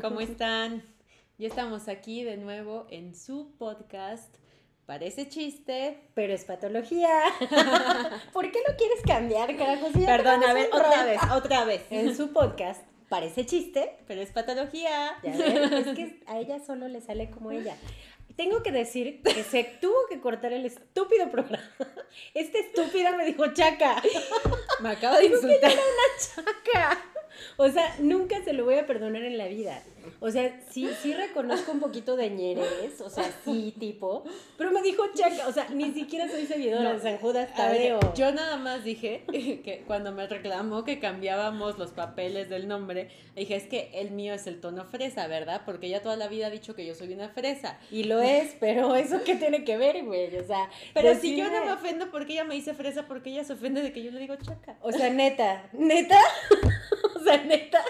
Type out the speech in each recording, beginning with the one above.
¿Cómo están? Ya estamos aquí de nuevo en su podcast. Parece chiste. Pero es patología. ¿Por qué lo quieres cambiar, carajo? Si Perdón, a ver, otra rato. vez, otra vez. En su podcast, parece chiste, Pero es patología. Ya ven, es que a ella solo le sale como ella. Tengo que decir que se tuvo que cortar el estúpido programa. Esta estúpida me dijo chaca. Me acabo de insultar. Chaca. O sea, nunca se lo voy a perdonar en la vida. O sea, sí, sí reconozco un poquito de ñeres, o sea, sí, tipo. Pero me dijo chaca, o sea, ni siquiera soy seguidora No. de San Judas ver, Tadeo. yo nada más dije que cuando me reclamó que cambiábamos los papeles del nombre, dije, es que el mío es el tono fresa, ¿verdad? Porque ella toda la vida ha dicho que yo soy una fresa. Y lo es, pero ¿eso qué tiene que ver, güey? O sea, Pero si yo no me ofendo porque ella me dice fresa, porque ella se ofende de que yo le digo chaca. O sea, neta, neta, o sea, neta.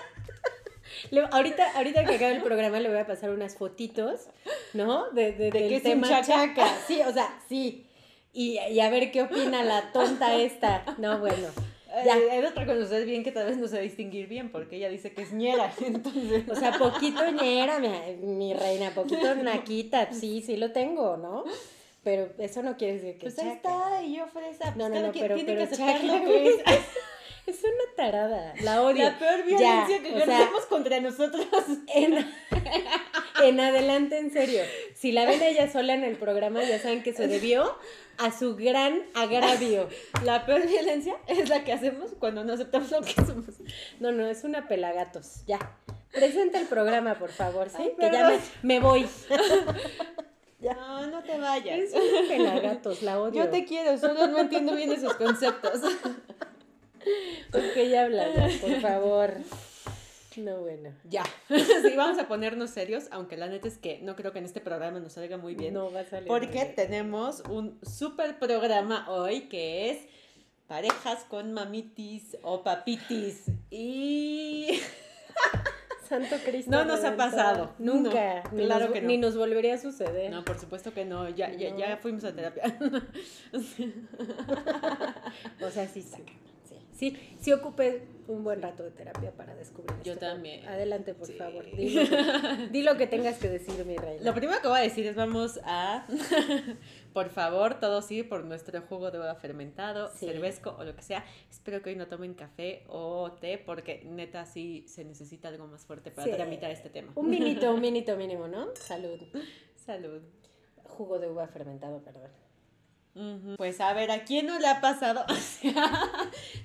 Le- ahorita, ahorita que acabe el programa le voy a pasar unas fotitos, ¿no? De, de, del que es un tema chaca. chaca. Sí, o sea, sí. Y, y a ver qué opina la tonta esta. No, bueno. Ya. Ya. he de reconocer bien que tal vez no sé distinguir bien, porque ella dice que es ñera, entonces... O sea, poquito ñera, mi, mi reina, poquito naquita. Sí, sí lo tengo, ¿no? Pero eso no quiere decir que Pues chaca. ahí está, y yo fresa. No, pues no, no, quien pero, tiene pero que chaca, es. una tarada. La odio. La peor violencia Ya, que o sea, contra nosotros. En, en adelante, en serio. Si la ven ella sola en el programa, ya saben que se debió a su gran agravio. La peor violencia es la que hacemos cuando no aceptamos lo que somos. No, no, es una pelagatos. Ya. Presenta el programa, por favor, ¿sí? Ay, que ya me, me voy. No, no te vayas. Es una pelagatos, la odio. Yo te quiero, solo no entiendo bien esos conceptos. ¿Por qué ella habla? ya? Por favor. No, bueno. Ya. Sí, vamos a ponernos serios, aunque la neta es que no creo que en este programa nos salga muy bien. No va a salir. Porque tenemos un super programa hoy que es parejas con mamitis o papitis. Y Santo Cristo. No nos ha pasado. Nunca. No, ni claro nos, que no. Ni nos volvería a suceder. no, por supuesto que no, ya, ya, ya fuimos a terapia. O sea, sí saca. Sí, sí, ocupé un buen rato de terapia para descubrir Yo esto. también. Adelante, por Sí. favor. Di lo, que, di lo que tengas que decir, mi reina. Lo primero que voy a decir es vamos a, por favor, todos ir por nuestro jugo de uva fermentado, Sí. cervezco o lo que sea. Espero que hoy no tomen café o té porque neta sí se necesita algo más fuerte para Sí. tramitar este tema. Un minito, un minito mínimo, ¿no? Salud. Salud. Jugo de uva fermentado, perdón. Pues a ver, ¿a quién no le ha pasado? O sea,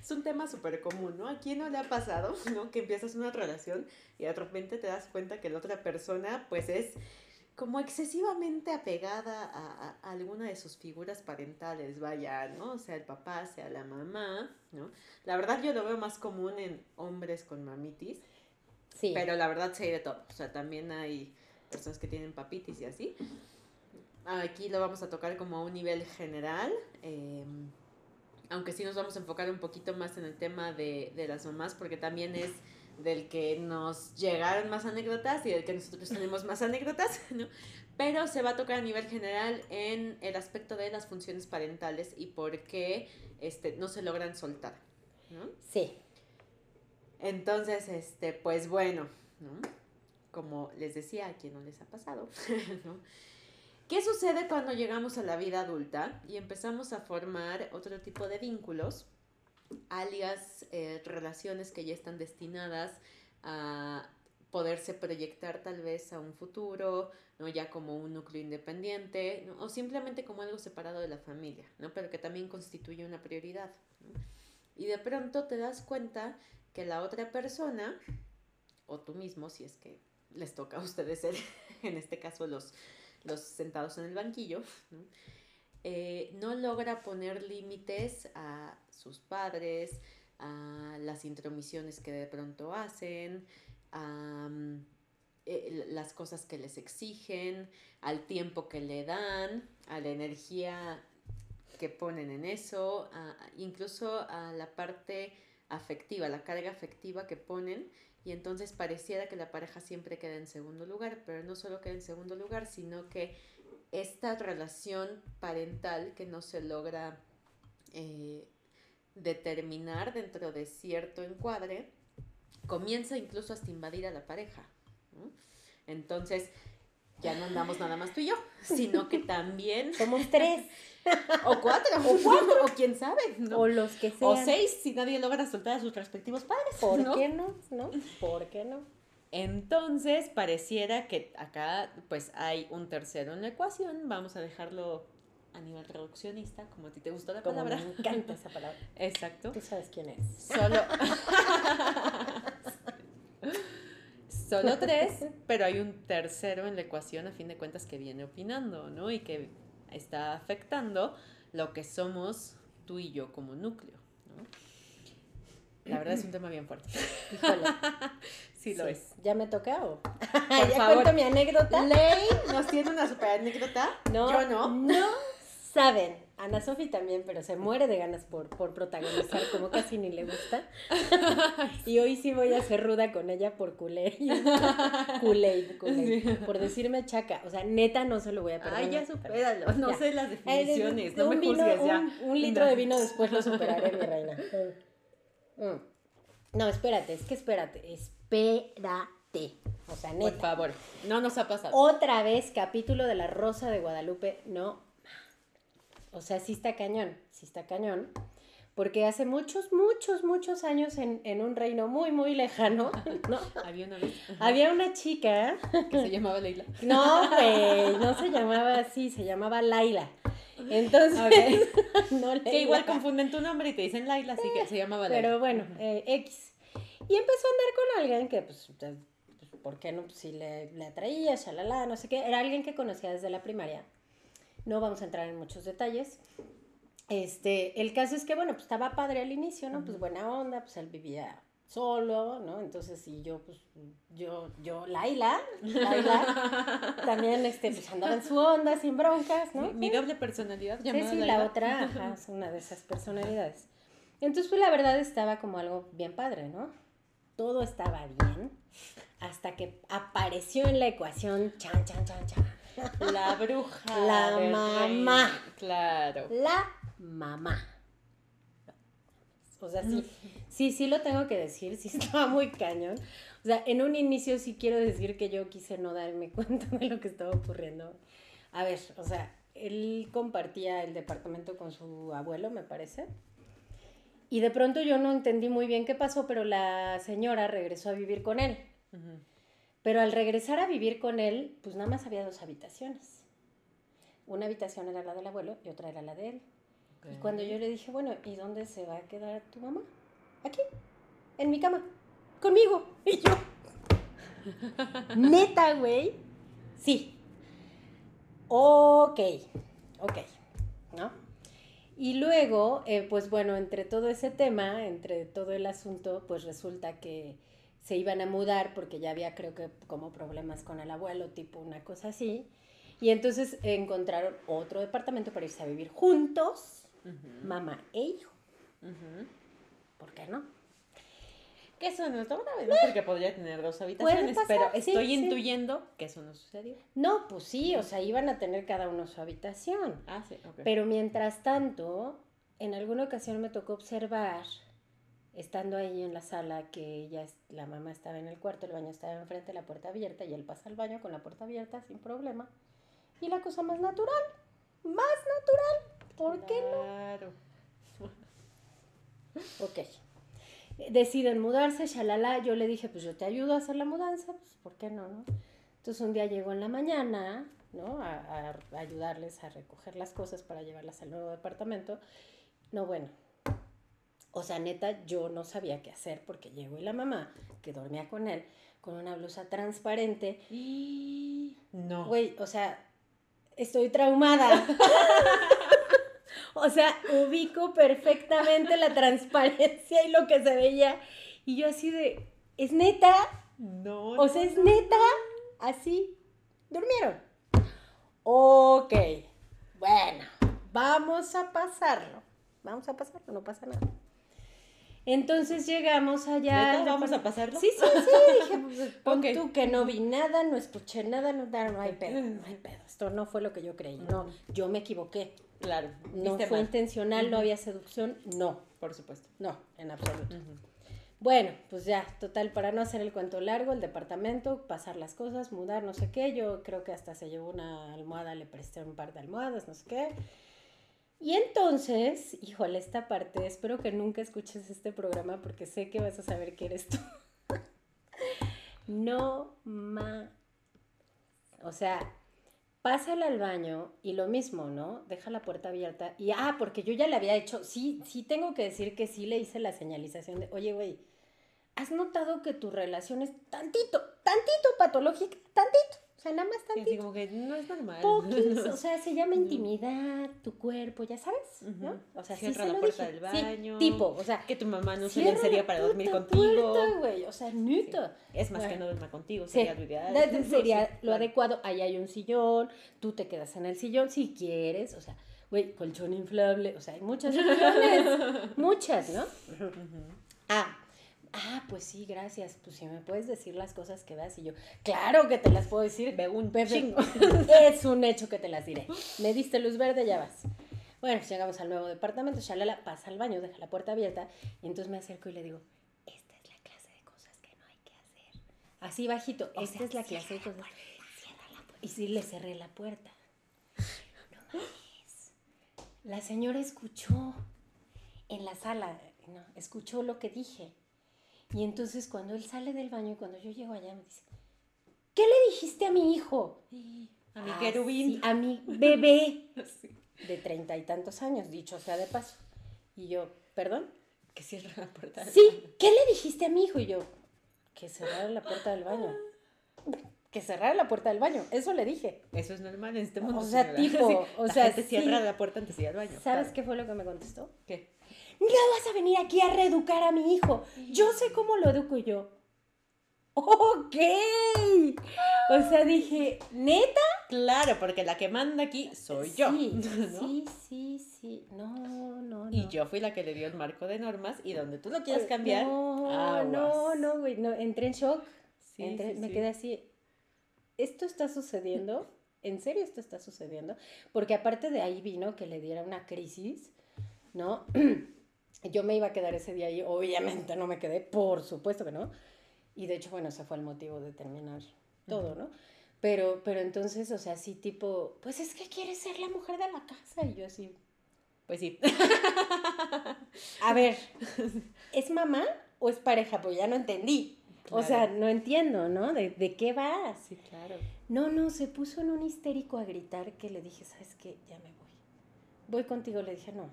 es un tema súper común, ¿no? ¿A quién no le ha pasado, ¿no? Que empiezas una relación y de repente te das cuenta que la otra persona, pues es como excesivamente apegada a, a alguna de sus figuras parentales, vaya, ¿no? Sea el papá, sea la mamá, ¿no? La verdad yo lo veo más común en hombres con mamitis, Sí. pero la verdad se hay de todo. O sea, también hay personas que tienen papitis y así. Aquí lo vamos a tocar como a un nivel general. eh, aunque sí nos vamos a enfocar un poquito más en el tema de, de las mamás, porque también es del que nos llegaron más anécdotas y del que nosotros tenemos más anécdotas, ¿no? Pero se va a tocar a nivel general en el aspecto de las funciones parentales y por qué este, no se logran soltar, ¿no? Sí. Entonces, este, pues bueno, ¿no? Como les decía, a quien no les ha pasado, ¿no? ¿Qué sucede cuando llegamos a la vida adulta y empezamos a formar otro tipo de vínculos, alias eh, relaciones que ya están destinadas a poderse proyectar tal vez a un futuro, ¿no? ya como un núcleo independiente, ¿no? o simplemente como algo separado de la familia, ¿no? pero que también constituye una prioridad. ¿no? Y de pronto te das cuenta que la otra persona, o tú mismo, si es que les toca a ustedes ser, en este caso los, los sentados en el banquillo, ¿no? Eh, no logra poner límites a sus padres, a las intromisiones que de pronto hacen, a, mm, eh, las cosas que les exigen, al tiempo que le dan, a la energía que ponen en eso, incluso a la parte afectiva, la carga afectiva que ponen. Y entonces pareciera que la pareja siempre queda en segundo lugar, pero no solo queda en segundo lugar, sino que esta relación parental que no se logra eh, determinar dentro de cierto encuadre, comienza incluso hasta invadir a la pareja. Entonces, ya no andamos nada más tú y yo, sino que también... Somos tres. o cuatro. O cuatro, o quién sabe. O los que sean. O seis, si nadie logra soltar a sus respectivos padres. ¿Por qué no? ¿No? ¿Por qué no? Entonces, pareciera que acá pues hay un tercero en la ecuación. Vamos a dejarlo a nivel traduccionista, como a ti te gustó la palabra. me encanta esa palabra. Exacto. Tú sabes quién es. Solo. Solo tres, pero hay un tercero en la ecuación a fin de cuentas que viene opinando, ¿no? Y que está afectando lo que somos tú y yo como núcleo, ¿no? La verdad es un tema bien fuerte. Híjole. Sí, lo es. ¿Ya me toca o? Por ¿Ya cuento mi anécdota? Ley nos tiene una super anécdota. No. Yo no. No saben. Ana Sofi también, pero se muere de ganas por, por protagonizar, como casi ni le gusta. y hoy sí voy a ser ruda con ella por culé. culé, culé. Por decirme chaca. O sea, neta no se lo voy a perdonar. Ay, ya supéralo. No sé las definiciones. no me juzgues ya. Un, litro de vino después lo superaré, mi reina. Mm. No, espérate, es que espérate. Espérate. O sea, neta. Por favor, no nos ha pasado. Otra vez, capítulo de La Rosa de Guadalupe. No o sea, sí está cañón, sí está cañón. Porque hace muchos, muchos, muchos años en, en un reino muy, muy lejano, ¿no? Había una, Había una chica. Que se llamaba Leila. No, güey, no se llamaba así, se llamaba Laila. Entonces, no Leila. Que igual confunden tu nombre y te dicen Laila, así que se llamaba Laila. Pero bueno, eh, X. Y empezó a andar con alguien que, pues, pues ¿por qué no? Pues, si le, le atraía, shalala, no sé qué. Era alguien que conocía desde la primaria. No vamos a entrar en muchos detalles. Este, el caso es que, bueno, pues estaba padre al inicio, ¿no? Pues buena onda, pues él vivía solo, ¿no? Entonces, y yo, pues, yo, yo, Laila, Laila, también, este, pues andaba en su onda, sin broncas, ¿no? Mi doble personalidad Sí, sí, la otra, ajá, es una de esas personalidades. Entonces, pues la verdad estaba como algo bien padre, ¿no? Todo estaba bien, hasta que apareció en la ecuación, chan, chan, chan, chan la bruja. La mamá. Claro. La mamá. O sea, sí, sí, sí lo tengo que decir, sí estaba muy cañón. O sea, en un inicio sí quiero decir que yo quise no darme cuenta de lo que estaba ocurriendo. A ver, o sea, él compartía el departamento con su abuelo, me parece. Y de pronto yo no entendí muy bien qué pasó, pero la señora regresó a vivir con él. Pero al regresar a vivir con él, pues nada más había dos habitaciones. Una habitación era la del abuelo y otra era la de él. Y cuando yo le dije, bueno, ¿y dónde se va a quedar tu mamá? Aquí, en mi cama, conmigo. Y yo, neta, güey. Sí. Ok, ok, ¿no? Y luego, eh, pues bueno, entre todo ese tema, entre todo el asunto, pues resulta que se iban a mudar porque ya había creo que como problemas con el abuelo, tipo una cosa así. Y entonces encontraron otro departamento para irse a vivir juntos, mamá e hijo. ¿Por qué no? Que eso no está grave, ¿no? Porque podría tener dos habitaciones, pero estoy intuyendo que eso no sucedió. No, pues sí, o sea, iban a tener cada uno su habitación. Ah, sí, ok. Pero mientras tanto, en alguna ocasión me tocó observar estando ahí en la sala, que ya la mamá estaba en el cuarto, el baño estaba enfrente, la puerta abierta, y él pasa al baño con la puerta abierta sin problema. Y la cosa más natural, más natural, ¿por qué no? Claro. ok. Deciden mudarse, shalala, yo le dije, pues yo te ayudo a hacer la mudanza, pues ¿por qué no, no? Entonces un día llegó en la mañana, ¿no? A, a ayudarles a recoger las cosas para llevarlas al nuevo departamento. No, bueno, o sea, neta, yo no sabía qué hacer porque llegó y la mamá, que dormía con él, con una blusa transparente. Y... No. Güey, o sea, estoy traumada. o sea, ubico perfectamente la transparencia y lo que se veía. Y yo así de, ¿es neta? No. O sea, ¿es neta? Así durmieron. Ok, bueno, vamos a pasarlo. Vamos a pasarlo, no pasa nada. Entonces llegamos allá. ¿Neta? ¿Vamos a pasarlo? Sí, sí, sí. Dije, pues, pon Ok. tú que no vi nada, no escuché nada, no, no hay pedo, no hay pedo. Esto no fue lo que yo creí. No, yo me equivoqué. Claro. No fue mal, intencional, no había seducción, no, Por supuesto. no, en absoluto. Bueno, pues ya, total, para no hacer el cuento largo, el departamento, pasar las cosas, mudar, no sé qué. Yo creo que hasta se llevó una almohada, le presté un par de almohadas, no sé qué. Y entonces, híjole, esta parte, espero que nunca escuches este programa porque sé que vas a saber que eres tú. no ma. O sea, pásala al baño y lo mismo, ¿no? Deja la puerta abierta. Y ah, porque yo ya le había hecho, sí, sí tengo que decir que sí le hice la señalización de, oye, güey, ¿has notado que tu relación es tantito, tantito patológica? Tantito. O sea, nada más Sí, así tantito. como que no es normal. Poquis, o sea, se llama intimidad, tu cuerpo, ya sabes. O sea, sí Cierra se la lo puerta dije. del Sí, baño. tipo, o sea, Que tu mamá no se la para dormir contigo. puerta, güey, o sea, Sí. Es más que no duerma contigo, Sí, sería lo ideal. de- sería Sí, lo adecuado. Ahí hay un sillón, tú te quedas en el sillón si quieres, o sea, güey, colchón inflable, o sea, hay muchas opciones, muchas, ¿no? Ah, ah, pues sí, gracias, pues si me puedes decir las cosas que veas y yo, claro que te las puedo decir, un chingo. es un hecho que te las diré. Me diste luz verde, ya vas. Bueno, pues llegamos al nuevo departamento, Shalala pasa al baño, deja la puerta abierta y entonces me acerco y le digo, esta es la clase de cosas que no hay que hacer. Así bajito, O esta sea, es la clase de cosas. Y sí le cerré la puerta. No mames. La señora escuchó en la sala, no, escuchó lo que dije. Y entonces cuando él sale del baño y cuando yo llego allá me dice, ¿qué le dijiste a mi hijo? A mi Ah, querubín. sí, a mi bebé Sí. de treinta y tantos años, dicho sea de paso. Y yo, ¿perdón? Que cierra la puerta. del Sí, baño. ¿qué le dijiste a mi hijo? Y yo, que cerrara la puerta del baño. Que cerrara la puerta del baño, eso le dije. Eso es normal en este mundo. O sea, señora. tipo, o la sea, gente sí. cierra la puerta antes de ir al baño. ¿Sabes claro. qué fue lo que me contestó? ¿Qué? No vas a venir aquí a reeducar a mi hijo. Yo sé cómo lo educo yo. Ok. O sea, dije, ¿neta? Claro, porque la que manda aquí soy yo. Sí, ¿no? sí, sí, sí. No, no, no. Y yo fui la que le dio el marco de normas y donde tú lo quieras cambiar. No, aguas. no, no, güey. No, entré en shock. Sí, Entré- sí, me quedé así. ¿Esto está sucediendo? ¿En serio esto está sucediendo? Porque aparte de ahí vino que le diera una crisis, ¿no? Yo me iba a quedar ese día ahí, obviamente no me quedé, por supuesto que no. Y de hecho, bueno, ese fue el motivo de terminar todo, ¿no? Pero, pero entonces, o sea, sí tipo, pues es que quiere ser la mujer de la casa. Y yo así, Pues sí. a ver, ¿es mamá o es pareja? Pues ya no entendí. O sea, no entiendo, ¿no? ¿De, de qué vas? Sí, claro. No, no, se puso en un histérico a gritar que le dije, ¿sabes qué? Ya me voy. Voy contigo. Le dije, no,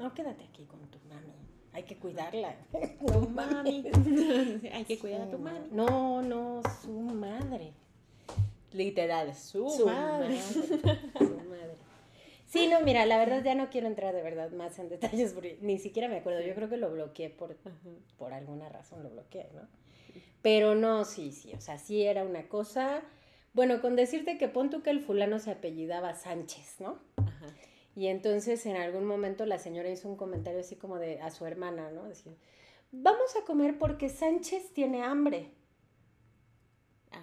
no, quédate aquí con tu mami. Hay que cuidarla. No Mami. Hay que cuidar a tu mami. No, no, su madre. Literal, su, Su madre. madre. Su madre. Sí, no, mira, la verdad ya no quiero entrar de verdad más en detalles porque ni siquiera me acuerdo. Yo creo que lo bloqueé por, por alguna razón, lo bloqueé, ¿no? Pero no, sí, sí, o sea, sí era una cosa. Bueno, con decirte que pon tú que el fulano se apellidaba Sánchez, ¿no? Ajá. Y entonces en algún momento la señora hizo un comentario así como de a su hermana, ¿no? Decía, vamos a comer porque Sánchez tiene hambre. Ah.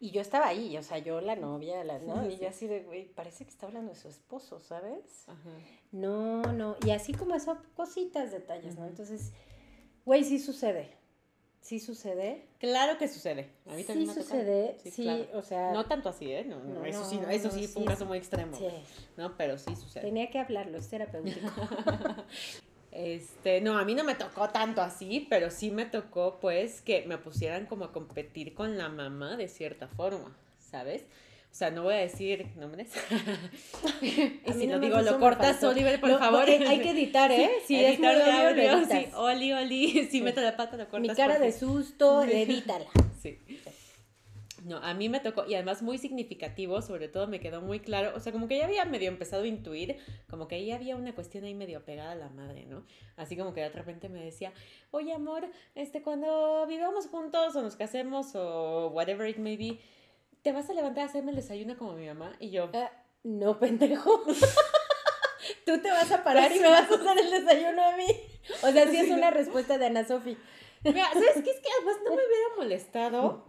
Y yo estaba ahí, o sea, yo la novia, la, ¿no? Y Sí. yo así de, güey, parece que está hablando de su esposo, ¿sabes? Ajá. No, no, y así como eso, cositas, detalles, ¿no? Entonces, güey, sí sucede, sí sucede. Claro que sucede. A mí también Sí me sucede, sí, claro. o sea... No tanto así, ¿eh? No, no, No, eso sí, eso sí fue un caso muy extremo. sí, ¿no? Pero sí sucede. tenía que hablarlo, es terapéutico. Este, no, a mí no me tocó tanto así, pero sí me tocó, pues, que me pusieran como a competir con la mamá de cierta forma, ¿sabes? O sea, no voy a decir nombres. y si no digo, lo cortas. Oliver, por Lo- favor. eh, hay que editar, ¿eh? Si es muy Editor de obvio, lo audio, sí. Oli, Oli, si meto la pata, lo cortas. Mi cara de susto, edítala. Sí. No, a mí me tocó, y además muy significativo, sobre todo me quedó muy claro, o sea, como que ya había medio empezado a intuir, como que ahí había una cuestión ahí medio pegada a la madre, ¿no? Así como que de repente me decía, oye amor, este, cuando vivamos juntos o nos casemos o whatever it may be, ¿te vas a levantar a hacerme el desayuno como mi mamá? Y yo, Ah, no, pendejo. Tú te vas a parar y me vas a hacer el desayuno a mí. O sea, sí es una respuesta de Ana Sofi. Mira, ¿sabes qué? Es que además no me hubiera molestado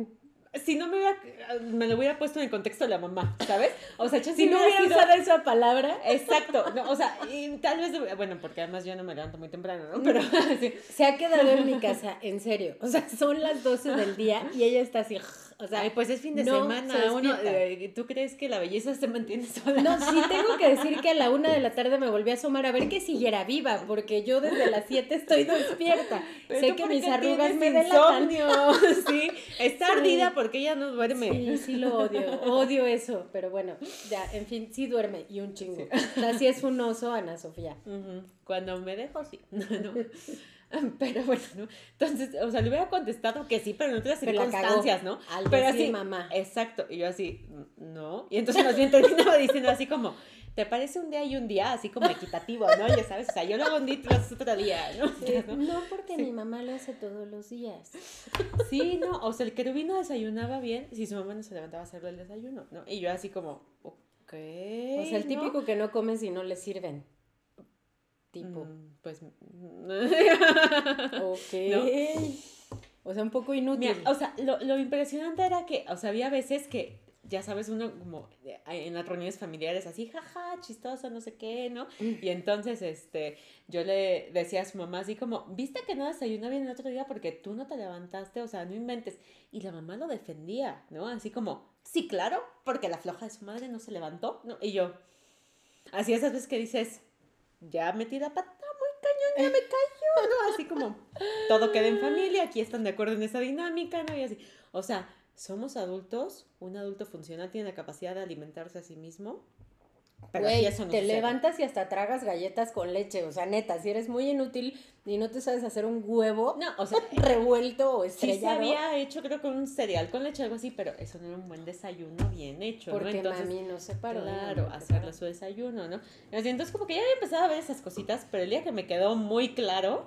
si no me hubiera, me lo hubiera puesto en el contexto de la mamá, ¿sabes? O sea, Si no hubiera sido- usado esa palabra, Exacto, no, o sea, y tal vez, bueno, porque además yo no me levanto muy temprano, ¿no? Pero sí. se ha quedado en mi casa, en serio. O sea, son las 12 del día y ella está así. O sea, Ay, pues es fin de no semana, se uno, eh, ¿tú crees que la belleza se mantiene sola? No, sí tengo que decir que a la una de la tarde me volví a asomar a ver que siguiera viva, porque yo desde las 7 estoy despierta. Pero sé que mis arrugas me delatan. sí, está Sí. ardida porque ella no duerme. Sí, sí lo odio, odio eso, pero bueno, ya, en fin, sí duerme y un chingo. O sea, sí es un oso, Ana Sofía. Cuando me dejo, sí. No. Pero bueno, ¿no? Entonces, o sea, le hubiera contestado que sí, pero en otras Pero circunstancias, ¿no? al pero así, mamá. Exacto. Y yo así, no. Y entonces más bien terminaba diciendo así como, ¿te parece un día y un día? Así como equitativo, ¿no? Ya sabes, o sea, yo lo hago un día y tú lo haces otro día, ¿no? Sí, ¿no? no, porque mi mamá lo hace todos los días. Sí, no, o sea, el querubín no desayunaba bien si su mamá no se levantaba a hacerle el desayuno, ¿no? Y yo así como, ok. O sea, el ¿no? típico que no come si no le sirven. Tipo, Mm, pues. ok. O sea, un poco inútil. Mira, o sea, lo, lo impresionante era que, o sea, había veces que, ya sabes, uno como eh, en las reuniones familiares así, jaja, chistoso, no sé qué, ¿no? Y entonces, este, yo le decía a su mamá así como, ¿viste que no desayunó bien el otro día porque tú no te levantaste? O sea, no inventes. Y la mamá lo defendía, ¿no? Así como, sí, claro, porque la floja de su madre no se levantó, ¿no? Y yo, así esas veces que dices, ya metí la pata muy cañón, ya me cayó, ¿no? Así como, todo queda en familia, aquí están de acuerdo en esa dinámica, ¿no? Y así, o sea, somos adultos, un adulto funcional tiene la capacidad de alimentarse a sí mismo, pero aquí Güey, eso no te sucede. levantas y hasta tragas galletas con leche. O sea, neta, si eres muy inútil y no te sabes hacer un huevo No, o sea, revuelto o sí se estrellado. había hecho creo con un cereal con leche, algo así, pero eso no era un buen desayuno bien hecho, porque ¿no? Entonces, mami no se paró. Claro, hacerle su desayuno, ¿no? Entonces como que ya había empezado a ver esas cositas, pero el día que me quedó muy claro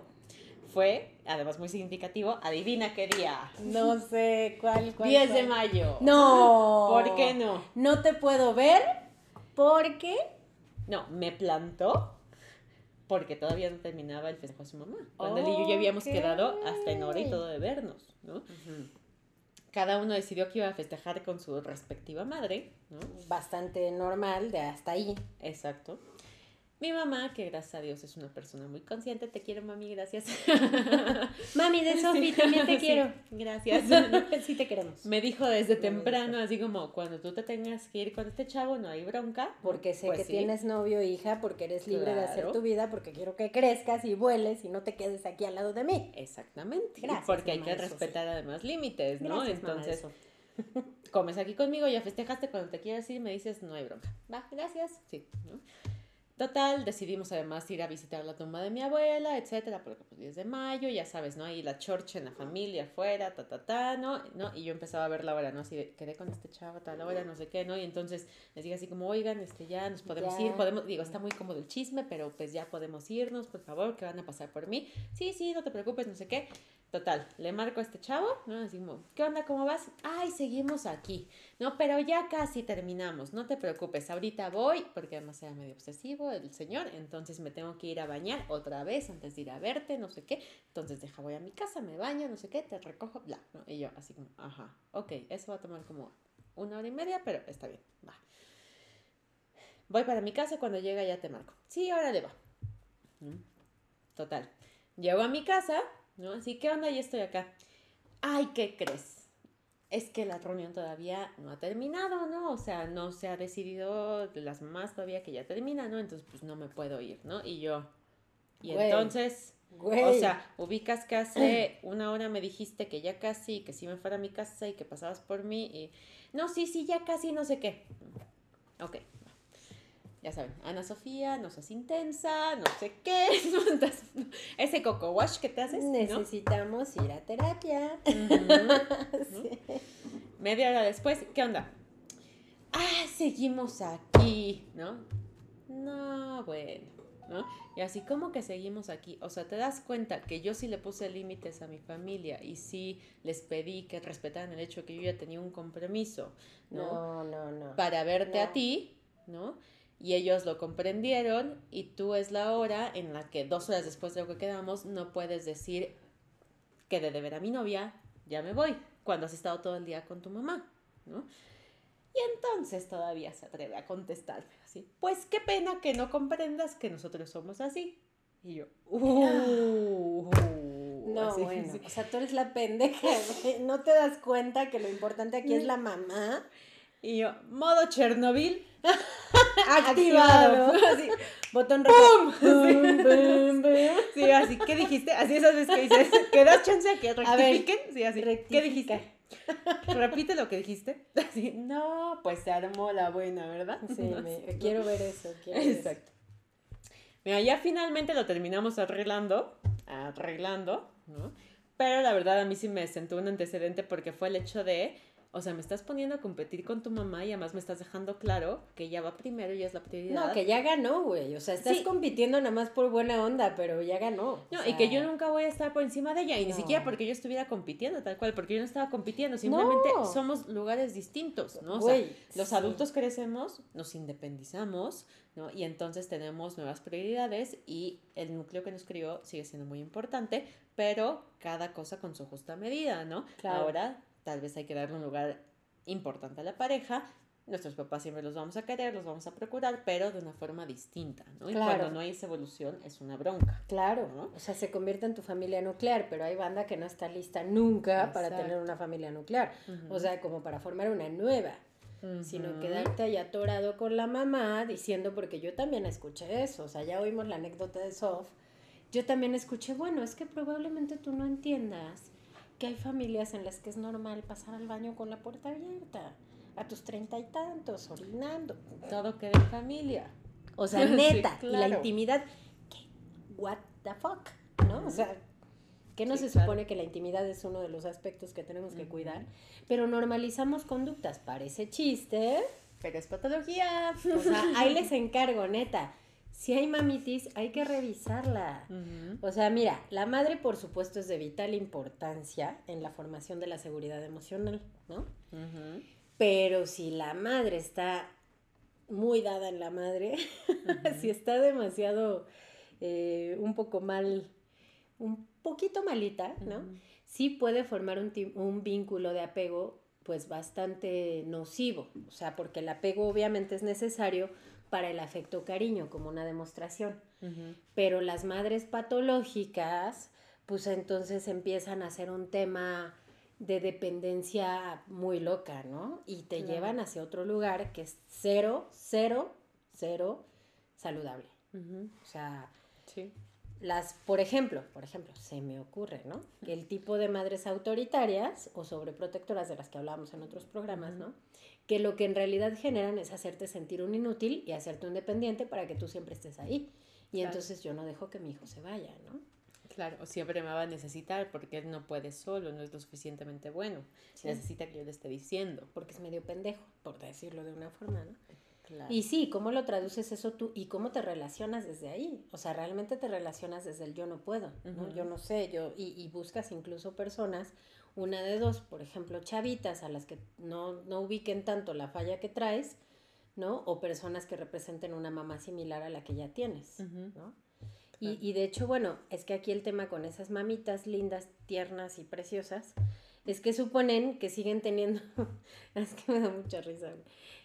fue, además muy significativo, adivina qué día. No sé cuál, cuál. 10 de mayo. No. ¿Por qué no? No te puedo ver porque. No, me plantó porque todavía no terminaba el festejo de su mamá. Cuando él y yo ya habíamos quedado hasta en hora y todo de vernos, ¿no? Cada uno decidió que iba a festejar con su respectiva madre, ¿no? Bastante normal, de hasta ahí. Exacto. Mi mamá, que gracias a Dios es una persona muy consciente, te quiero mami, gracias. Mami de Sofi, también te Sí, quiero. gracias. sí te queremos. Me dijo desde temprano, así como, cuando tú te tengas que ir con este chavo, no hay bronca. Porque sé Pues que sí. tienes novio, hija, porque eres libre de hacer tu vida, porque quiero que crezcas y vueles y no te quedes aquí al lado de mí. Exactamente. Gracias, porque hay que respetar además límites, ¿no? Gracias, Entonces, comes aquí conmigo, ya festejaste, cuando te quieras ir me dices, no hay bronca. Va, gracias. Sí, ¿no? Total, decidimos además ir a visitar la tumba de mi abuela, etcétera, porque pues 10 de mayo, ya sabes, ¿no? Ahí la chorcha en la familia afuera, ta, ta, ta, ¿no? ¿no? Y yo empezaba a ver la hora, ¿no? Así de, quedé con este chavo, tal hora, no sé qué, ¿no? Y entonces les dije así como, oigan, este, ya nos podemos Ya. ir, podemos, digo, está muy cómodo el chisme, pero pues ya podemos irnos, por favor, que van a pasar por mí. Sí, sí, no te preocupes, no sé qué. Total, le marco a este chavo, ¿no? Así como, ¿qué onda? ¿Cómo vas? Ay, seguimos aquí, ¿no? Pero ya casi terminamos, no te preocupes, ahorita voy, porque además era medio obsesivo el señor, entonces me tengo que ir a bañar otra vez antes de ir a verte, no sé qué. Entonces deja, voy a mi casa, me baño, no sé qué, te recojo, bla, ¿no? Y yo así como, ajá, ok, eso va a tomar como una hora y media, pero está bien, va. Voy para mi casa, cuando llega ya te marco. Sí, ahora le va. Total. Llego a mi casa, ¿no? Así, ¿qué onda? Ya estoy acá. Ay, ¿qué crees? Es que la reunión todavía no ha terminado, ¿no? O sea, no se ha decidido de las mamás todavía que ya termina, ¿no? Entonces, pues no me puedo ir, ¿no? Y yo. Y Güey. entonces, Güey. o sea, ubicas que hace una hora me dijiste que ya casi, que si me fuera a mi casa y que pasabas por mí y... No, sí, sí, ya casi, no sé qué. Ok. Ya saben, Ana Sofía, no seas intensa, no sé qué. Ese coco wash que te haces, ¿no? Necesitamos ir a terapia. Sí. Media hora después, ¿qué onda? Ah, seguimos aquí, ¿no? No, bueno. ¿no? Y así como que seguimos aquí, o sea, te das cuenta que yo sí le puse límites a mi familia y sí les pedí que respetaran el hecho de que yo ya tenía un compromiso, ¿no? No, no, no. Para verte a ti, ¿no? Y ellos lo comprendieron y tú es la hora en la que dos horas después de lo que quedamos no puedes decir que de deber a mi novia, ya me voy, cuando has estado todo el día con tu mamá, ¿no? Y entonces todavía se atreve a contestarme así, pues qué pena que no comprendas que nosotros somos así. Y yo, uh, No, así, bueno, sí. o sea, tú eres la pendeja. No te das cuenta que lo importante aquí es la mamá. Y yo, modo Chernobyl, Activado. Así, botón rojo. Bum, bum, bum. Sí, así, ¿qué dijiste? Así esas veces que dices, que das chance a que A ver, rectifiquen. sí, así, ¿qué dijiste? Repite lo que dijiste. Así, no, pues se armó la buena, ¿verdad? Sí, No me- ¿no? quiero ver eso. Quiero ver eso. Exacto. Mira, ya finalmente lo terminamos arreglando, arreglando, ¿no? Pero la verdad a mí sí me sentó un antecedente porque fue el hecho de, o sea, me estás poniendo a competir con tu mamá y además me estás dejando claro que ella va primero y es la prioridad. No, que ya ganó, güey. O sea, estás Sí. compitiendo nada más por buena onda, pero ya ganó. No, O y que yo nunca voy a estar por encima de ella, y ni siquiera porque yo estuviera compitiendo tal cual, porque yo no estaba compitiendo, simplemente No. somos lugares distintos, ¿no? O sea, los sí. adultos crecemos, nos independizamos, ¿no? Y entonces tenemos nuevas prioridades y el núcleo que nos crió sigue siendo muy importante, pero cada cosa con su justa medida, ¿no? Claro. Ahora tal vez hay que darle un lugar importante a la pareja. Nuestros papás siempre los vamos a querer, los vamos a procurar, pero de una forma distinta, ¿no? Y Claro. cuando no hay esa evolución es una bronca. Claro, ¿no? o sea, se convierte en tu familia nuclear, pero hay banda que no está lista nunca para tener una familia nuclear. O sea, como para formar una nueva, sino quedarte ahí atorado con la mamá diciendo, porque yo también escuché eso, o sea, ya oímos la anécdota de Sof, yo también escuché, bueno, es que probablemente tú no entiendas que hay familias en las que es normal pasar al baño con la puerta abierta, a tus treinta y tantos, orinando. Todo queda en familia. O sea, Sí, neta, y la intimidad, ¿qué? What the fuck, ¿no? O sea, que no Sí, se claro. supone que la intimidad es uno de los aspectos que tenemos que cuidar, pero normalizamos conductas, parece chiste, Pero es patología. o sea, ahí les encargo, neta. Si hay mamitis, hay que revisarla. O sea, mira, la madre por supuesto es de vital importancia en la formación de la seguridad emocional, ¿no? Pero si la madre está muy dada en la madre, si está demasiado eh, un poco mal, un poquito malita, ¿no? Sí puede formar un, un vínculo de apego pues bastante nocivo, o sea, porque el apego obviamente es necesario para el afecto cariño como una demostración, pero las madres patológicas pues entonces empiezan a ser un tema de dependencia muy loca, ¿no? Y te Claro. llevan hacia otro lugar que es cero, cero, cero saludable. O sea, Sí. Las, por ejemplo, por ejemplo, se me ocurre, ¿no? Que el tipo de madres autoritarias o sobreprotectoras de las que hablábamos en otros programas. ¿no? Que lo que en realidad generan es hacerte sentir un inútil y hacerte un dependiente para que tú siempre estés ahí. Y Claro. entonces yo no dejo que mi hijo se vaya, ¿no? Claro, o siempre me va a necesitar porque él no puede solo, no es lo suficientemente bueno. Sí. Necesita que yo le esté diciendo. Porque es medio pendejo, por decirlo de una forma, ¿no? Claro. Y sí, ¿cómo lo traduces eso tú? ¿Y cómo te relacionas desde ahí? O sea, realmente te relacionas desde el yo no puedo, ¿no? Yo no sé, yo, y, y buscas incluso personas, una de dos, por ejemplo, chavitas a las que no, no ubiquen tanto la falla que traes, ¿no? O personas que representen una mamá similar a la que ya tienes. ¿no? Y, y de hecho, bueno, es que aquí el tema con esas mamitas lindas, tiernas y preciosas, es que suponen que siguen teniendo, es que me da mucha risa,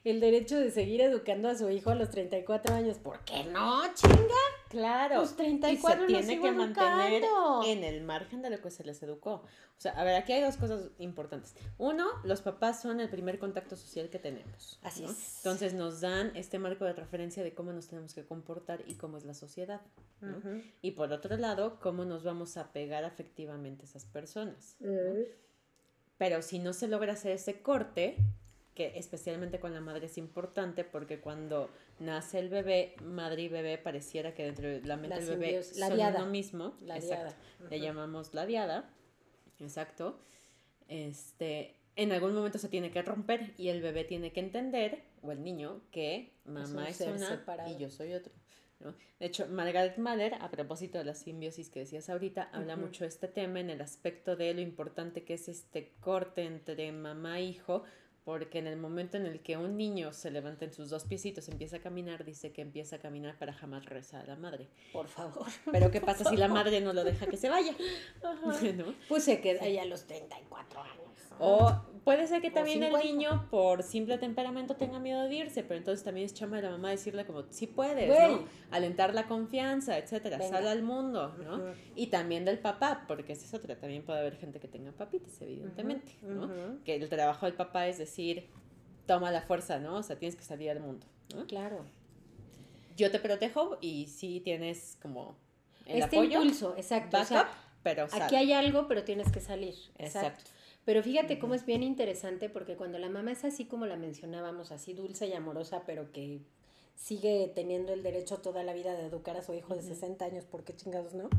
el derecho de seguir educando a su hijo a los 34 años. ¿Por qué no, chinga? Claro. Y 34 se los tiene que mantener en el margen de lo que se les educó. O sea, a ver, aquí hay dos cosas importantes. Uno, los papás son el primer contacto social que tenemos. Así ¿no? es. Entonces nos dan este marco de referencia de cómo nos tenemos que comportar y cómo es la sociedad. Y por otro lado, cómo nos vamos a pegar afectivamente a esas personas. ¿no? Pero si no se logra hacer ese corte, que especialmente con la madre es importante porque cuando nace el bebé, madre y bebé pareciera que dentro de la mente del bebé la son diada. uno mismo. La Exacto. Le llamamos la diada. Exacto. Este, en algún momento se tiene que romper y el bebé tiene que entender, o el niño, que mamá un es, ser una separado. y yo soy otro. ¿No? De hecho, Margaret Mahler, a propósito de la simbiosis que decías ahorita, habla mucho de este tema en el aspecto de lo importante que es este corte entre mamá e hijo, porque en el momento en el que un niño se levanta en sus dos piecitos, empieza a caminar, dice que empieza a caminar para jamás regresar a la madre. Por favor. Pero ¿qué pasa si la madre no lo deja que se vaya? ¿No? Pues se queda ahí a los 34 años. O puede ser que también el 50. niño, por simple temperamento, tenga miedo de irse, pero entonces también es chama de la mamá decirle como, sí puedes, Güey. ¿no? Alentar la confianza, etcétera, Venga. sal al mundo, ¿no? Ujú. Y también del papá, porque esa es otra, también puede haber gente que tenga papitas, evidentemente, ¿no? Ujú. Que el trabajo del papá es decir, toma la fuerza, ¿no? O sea, tienes que salir al mundo, ¿no? Claro. Yo te protejo y sí tienes como el este apoyo, impulso, exacto. o backup, sea, pero aquí hay algo, pero tienes que salir. Exacto. Exacto. Pero fíjate cómo es bien interesante porque cuando la mamá es así como la mencionábamos, así dulce y amorosa, pero que sigue teniendo el derecho toda la vida de educar a su hijo de 60 años, porque chingados no?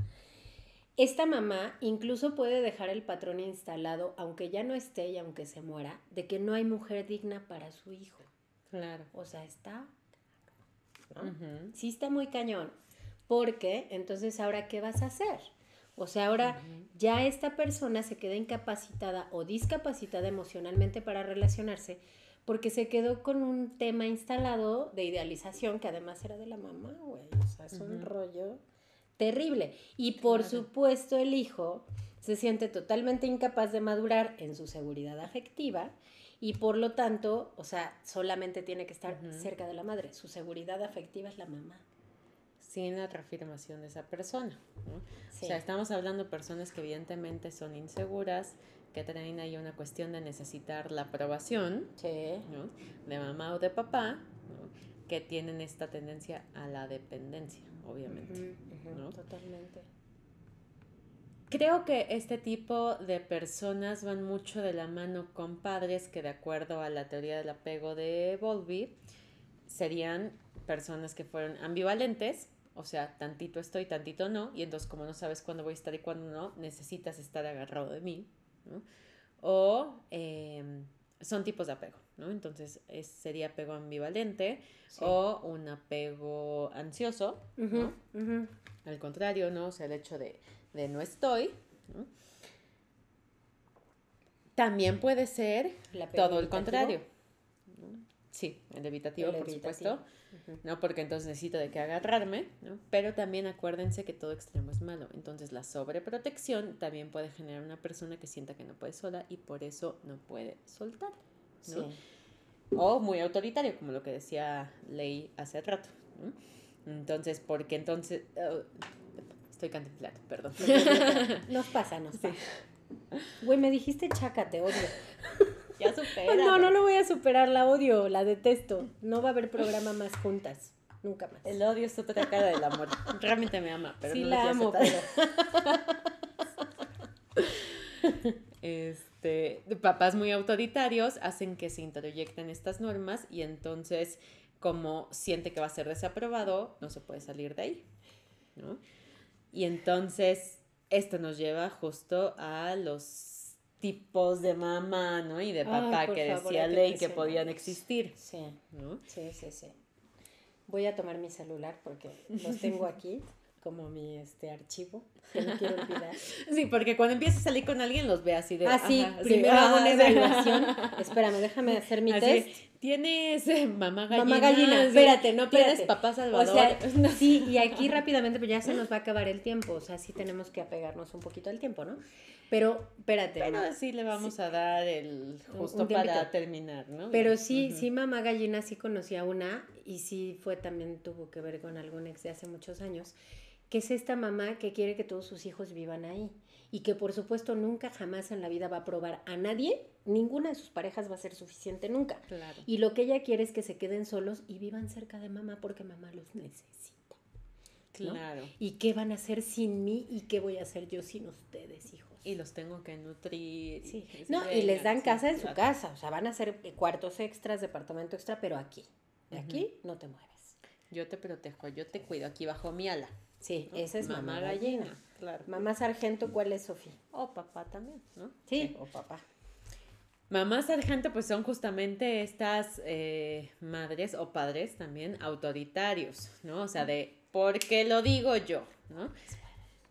Esta mamá incluso puede dejar el patrón instalado, aunque ya no esté y aunque se muera, de que no hay mujer digna para su hijo. Claro. O sea, está... ¿no? Sí está muy cañón. Porque entonces ahora, ¿qué vas a hacer? O sea, ahora ya esta persona se queda incapacitada o discapacitada emocionalmente para relacionarse porque se quedó con un tema instalado de idealización que además era de la mamá, güey. O sea, es un rollo terrible. Y por Claro. supuesto el hijo se siente totalmente incapaz de madurar en su seguridad afectiva y por lo tanto, o sea, solamente tiene que estar cerca de la madre. Su seguridad afectiva es la mamá. Sin la reafirmación de esa persona, ¿no? Sí. O sea, estamos hablando de personas que evidentemente son inseguras, que traen ahí una cuestión de necesitar la aprobación, Sí. ¿no? De mamá o de papá, ¿no? Que tienen esta tendencia a la dependencia, obviamente. ¿no? Totalmente. Creo que este tipo de personas van mucho de la mano con padres que de acuerdo a la teoría del apego de Bowlby serían personas que fueron ambivalentes, o sea, tantito estoy, tantito no, y entonces como no sabes cuándo voy a estar y cuándo no, necesitas estar agarrado de mí, ¿no? O em, son tipos de apego, ¿no? Entonces es- sería apego ambivalente Sí. o un apego ansioso, al contrario, ¿no? O sea, el hecho de, de no estoy. ¿no? También puede ser El todo el evitativo. contrario. Sí, el evitativo, El por evitativo. supuesto. ¿no? Porque entonces necesito de que agarrarme, ¿no? Pero también acuérdense que todo extremo es malo. Entonces la sobreprotección también puede generar una persona que sienta que no puede sola y por eso no puede soltar. Sí. ¿no? O muy autoritario, como lo que decía Ley hace rato. ¿no? Entonces, porque entonces... eh, estoy cantinflando, perdón. Nos pasa, nos pasa. Güey, me dijiste chaca, te odio. ya supera. no, no lo voy a superar, la odio, la detesto. No va a haber programa más juntas. Nunca más. El odio es otra cara del amor. Realmente me ama, pero sí no la amo, pero... este, papás muy autoritarios hacen que se introyecten estas normas y entonces como siente que va a ser desaprobado, no se puede salir de ahí, ¿no? Y entonces esto nos lleva justo a los tipos de mamá, ¿no? Y de papá que decía Ley que podían existir, Sí, ¿no? sí, sí, sí. Voy a tomar mi celular porque los tengo aquí como mi este archivo que no quiero olvidar. Sí, porque cuando empiezas a salir con alguien los ve así de... Ah, sí, ajá, primero hago una ah, evaluación. Espérame, déjame hacer mi Así, test. Tienes eh, mamá gallina. Mamá gallina, espérate, no, espérate. papá O salvador. sea, sí, y aquí rápidamente, pues ya se nos va a acabar el tiempo. O sea, sí tenemos que apegarnos un poquito al tiempo, ¿no? Pero, espérate. Pero ¿no? sí le vamos a dar el justo para terminar, ¿no? Pero sí, Ujú. sí, mamá gallina sí conocía una y sí fue también tuvo que ver con algún ex de hace muchos años, que es esta mamá que quiere que todos sus hijos vivan ahí y que por supuesto nunca jamás en la vida va a probar a nadie, ninguna de sus parejas va a ser suficiente nunca. Claro. Y lo que ella quiere es que se queden solos y vivan cerca de mamá porque mamá los necesita. ¿no? Claro. ¿Y qué van a hacer sin mí y qué voy a hacer yo sin ustedes, hijos? Y los tengo que nutrir. Sí. y- No, y les dan casa en su casa, o sea, van a hacer cuartos extras, departamento extra, pero aquí. De aquí no te mueves. Yo te protejo, yo te cuido aquí bajo mi ala. Sí, ¿no? esa es mamá, gallina. Claro. Mamá sargento, ¿cuál es, Sofía? O papá también, ¿no? Sí, o papá. Mamá sargento, pues son justamente estas eh, madres o padres también autoritarios, ¿no? O sea, de porque lo digo yo, ¿no?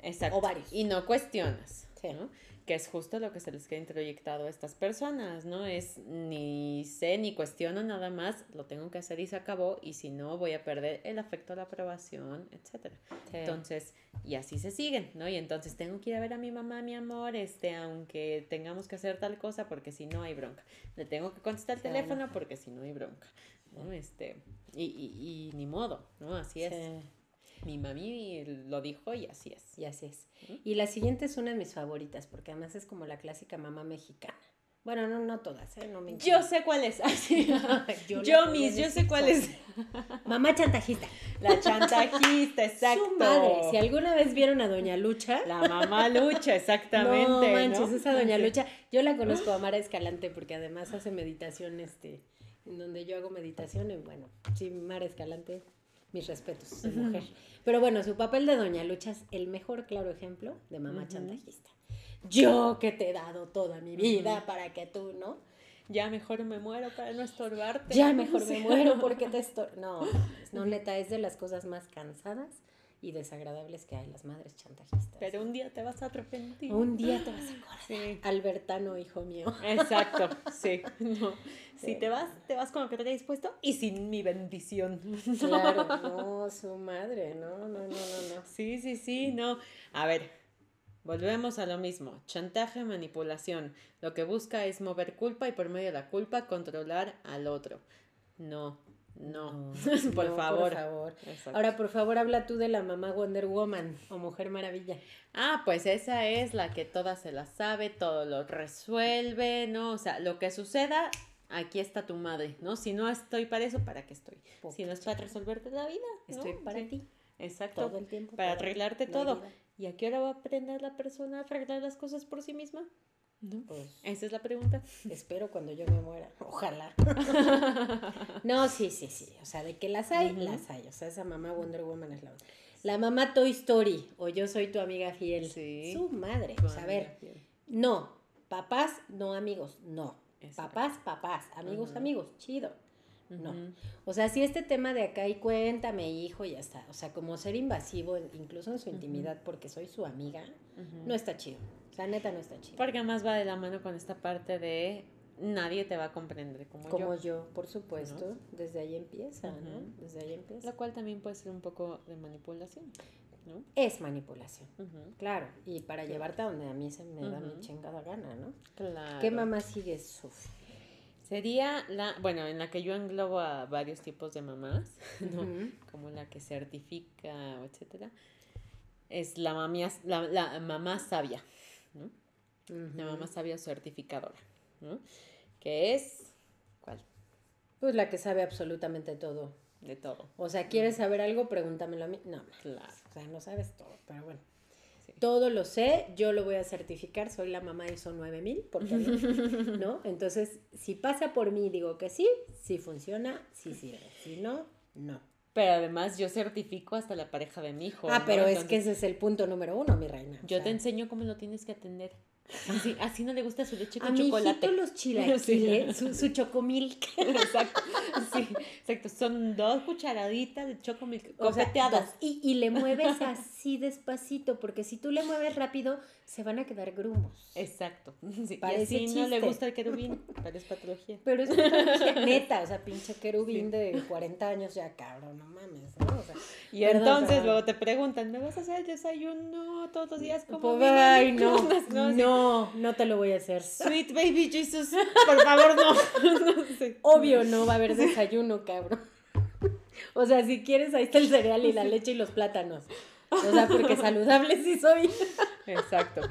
Exacto. O varios. Y no cuestionas, Sí. ¿no? Que es justo lo que se les queda introyectado a estas personas, ¿no? Es ni sé ni cuestiono nada más, lo tengo que hacer y se acabó, y si no, voy a perder el afecto, la aprobación, etcétera. Entonces, y así se siguen, ¿no? Y entonces tengo que ir a ver a mi mamá, mi amor, este, aunque tengamos que hacer tal cosa, porque si no hay bronca. Le tengo que contestar el teléfono porque si no hay bronca, ¿no? Este, y, y, y ni modo, ¿no? Así es. Sí. Mi mami lo dijo y así es. Y así es. Y la siguiente es una de mis favoritas, porque además es como la clásica mamá mexicana. Bueno, no, no todas, ¿eh? No me Yo sé cuál es. Así. Yo mis, yo sé cuál es. Mamá chantajista. La chantajista, exacto. Su madre. Si alguna vez vieron a Doña Lucha. La mamá lucha, exactamente. no manches, ¿no? esa Doña. Lucha. Yo la conozco a Mara Escalante porque además hace meditación, este, en donde yo hago meditación. Y bueno, sí, Mara Escalante, mis respetos, es mujer. Pero bueno, su papel de Doña Lucha es el mejor claro ejemplo de mamá Ujú. chantajista. Yo que te he dado toda mi vida para que tú, ¿no? Ya mejor me muero para no estorbarte. Ya mejor me muero porque te estoy. No, no, neta, es de las cosas más cansadas y desagradables que hay, las madres chantajistas. Pero un día te vas a arrepentir. un día te vas a acordar. Sí. Albertano, hijo mío. Exacto, sí. No. Si te vas, te vas con lo que te hayas dispuesto y sin mi bendición. Claro, no, su madre, no, no, no, no, no. Sí, sí, sí, no. A ver, volvemos a lo mismo. Chantaje, manipulación. Lo que busca es mover culpa y por medio de la culpa controlar al otro. No, no, por No, favor. Por favor. Exacto. Ahora, por favor, habla tú de la mamá Wonder Woman o Mujer Maravilla. Ah, pues esa es la que toda se la sabe, todo lo resuelve, ¿no? O sea, lo que suceda, aquí está tu madre, ¿no? Si no estoy para eso, ¿para qué estoy? Si no es para resolverte la vida, ¿no? Estoy para Sí. ti Exacto. todo el tiempo. para arreglarte la todo. vida. ¿Y a qué hora va a aprender la persona a arreglar las cosas por sí misma? ¿No? Pues Esa es la pregunta. espero cuando yo me muera. Ojalá. no, sí, sí, sí. O sea, de que las hay, las hay. O sea, esa mamá Wonder Woman es la otra. La mamá Toy Story o yo soy tu amiga fiel. Sí. Su madre. O sea, a ver, no. Papás, no amigos. No. Exacto. Papás, papás. Amigos, amigos. Chido. No. O sea, si este tema de acá y cuéntame, hijo, y ya está. O sea, como ser invasivo, incluso en su intimidad, porque soy su amiga, no está chido. Sea, neta, no está chido. Porque además va de la mano con esta parte de nadie te va a comprender como, Como yo. yo, por supuesto, desde ahí empieza, ¿no? Desde ahí empieza. Lo cual también puede ser un poco de manipulación, ¿no? Es manipulación, claro. Y para llevarte a donde a mí se me da mi chingada gana, ¿no? Claro. ¿Qué mamá sigue? Suf. Sería la, bueno, en la que yo englobo a varios tipos de mamás, ¿no? Como la que certifica, etcétera. Es la, mamia- la, la mamá sabia, ¿no? La mamá sabia certificadora, ¿no? Que es, ¿cuál? Pues la que sabe absolutamente todo. De todo. O sea, ¿quieres saber algo? Pregúntamelo a mí. No, Claro. o sea, no sabes todo, pero bueno. Sí. Todo lo sé, yo lo voy a certificar, soy la mamá ISO 9000, ¿por qué no? Entonces, si pasa por mí digo que sí, sí funciona, sí sirve. Si no, no. Pero además yo certifico hasta la pareja de mi hijo. Ah, ¿no? pero es que ese es el punto número uno, mi reina. o Yo sea, te enseño cómo lo tienes que atender. Así, así no le gusta su leche A con mi chocolate. hijito los chilaquiles, su, su chocomilk. Exacto. Sí, exacto. Son dos cucharaditas de chocomilk O sea, y, y le mueves así despacito, porque si tú le mueves rápido, se van a quedar grumos. Exacto. Sí, y Parece así no le gusta el querubín, pero es patología. Pero es patología neta, o sea, pinche querubín de 40 años ya, cabrón, no mames, ¿no? O sea, Y Perdón, entonces perdón. luego te preguntan, ¿me vas a hacer el desayuno todos los días como pues, ay, no, ¿Cómo no, no, te lo voy a hacer. Sweet baby Jesus, por favor, no. No sé. Obvio no va a haber desayuno, cabrón. O sea, si quieres, ahí está el cereal y la leche y los plátanos. O sea, porque saludable sí soy. Exacto.